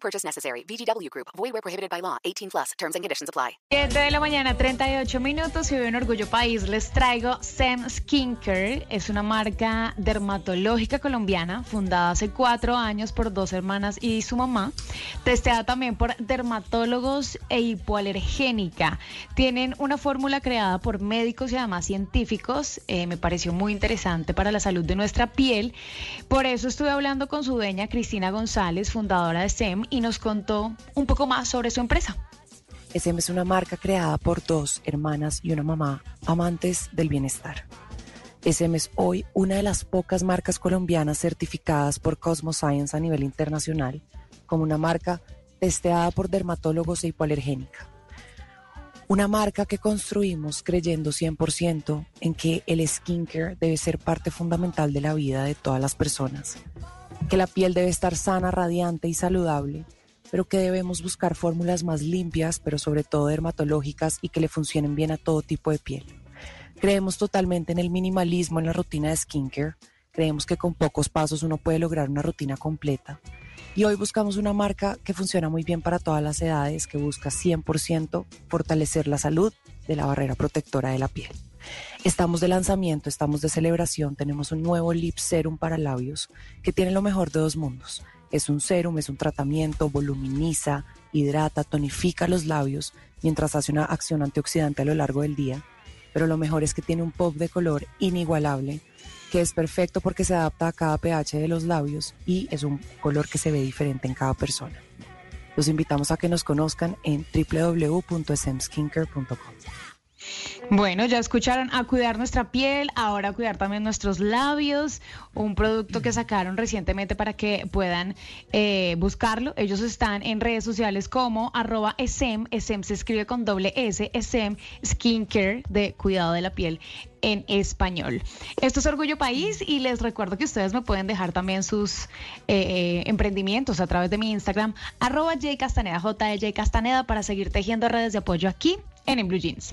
Purchase necessary. VGW Group. Void where prohibited by law. 18 plus. Terms and conditions apply. 7 de la mañana, 38 minutos y hoy en Orgullo País les traigo Sem Skincare. Es una marca dermatológica colombiana fundada hace cuatro años por dos hermanas y su mamá. Testeada también por dermatólogos e hipoalergénica. Tienen una fórmula creada por médicos y además científicos. Eh, me pareció muy interesante para la salud de nuestra piel. Por eso estuve hablando con su dueña Cristina González, fundadora de SEM, y nos contó un poco más sobre su empresa. SM es una marca creada por dos hermanas y una mamá amantes del bienestar. SM es hoy una de las pocas marcas colombianas certificadas por Cosmoscience a nivel internacional como una marca testeada por dermatólogos e hipoalergénica. Una marca que construimos creyendo 100% en que el skincare debe ser parte fundamental de la vida de todas las personas, que la piel debe estar sana, radiante y saludable, pero que debemos buscar fórmulas más limpias, pero sobre todo dermatológicas y que le funcionen bien a todo tipo de piel. Creemos totalmente en el minimalismo en la rutina de skincare, creemos que con pocos pasos uno puede lograr una rutina completa. Y hoy buscamos una marca que funciona muy bien para todas las edades, que busca 100% fortalecer la salud de la barrera protectora de la piel. Estamos de lanzamiento, estamos de celebración, tenemos un nuevo Lip Serum para labios que tiene lo mejor de dos mundos. Es un serum, es un tratamiento, voluminiza, hidrata, tonifica los labios mientras hace una acción antioxidante a lo largo del día. Pero lo mejor es que tiene un pop de color inigualable que es perfecto porque se adapta a cada pH de los labios y es un color que se ve diferente en cada persona. Los invitamos a que nos conozcan en www.smskincare.com. Bueno, ya escucharon a cuidar nuestra piel, ahora cuidar también nuestros labios, un producto que sacaron recientemente para que puedan eh, buscarlo. Ellos están en redes sociales como arroba SM, SM se escribe con doble S, SM Skincare de cuidado de la piel en español. Esto es Orgullo País y les recuerdo que ustedes me pueden dejar también sus eh, emprendimientos a través de mi Instagram, arroba jcastaneda, J Castaneda, para seguir tejiendo redes de apoyo aquí en, en Blue Jeans.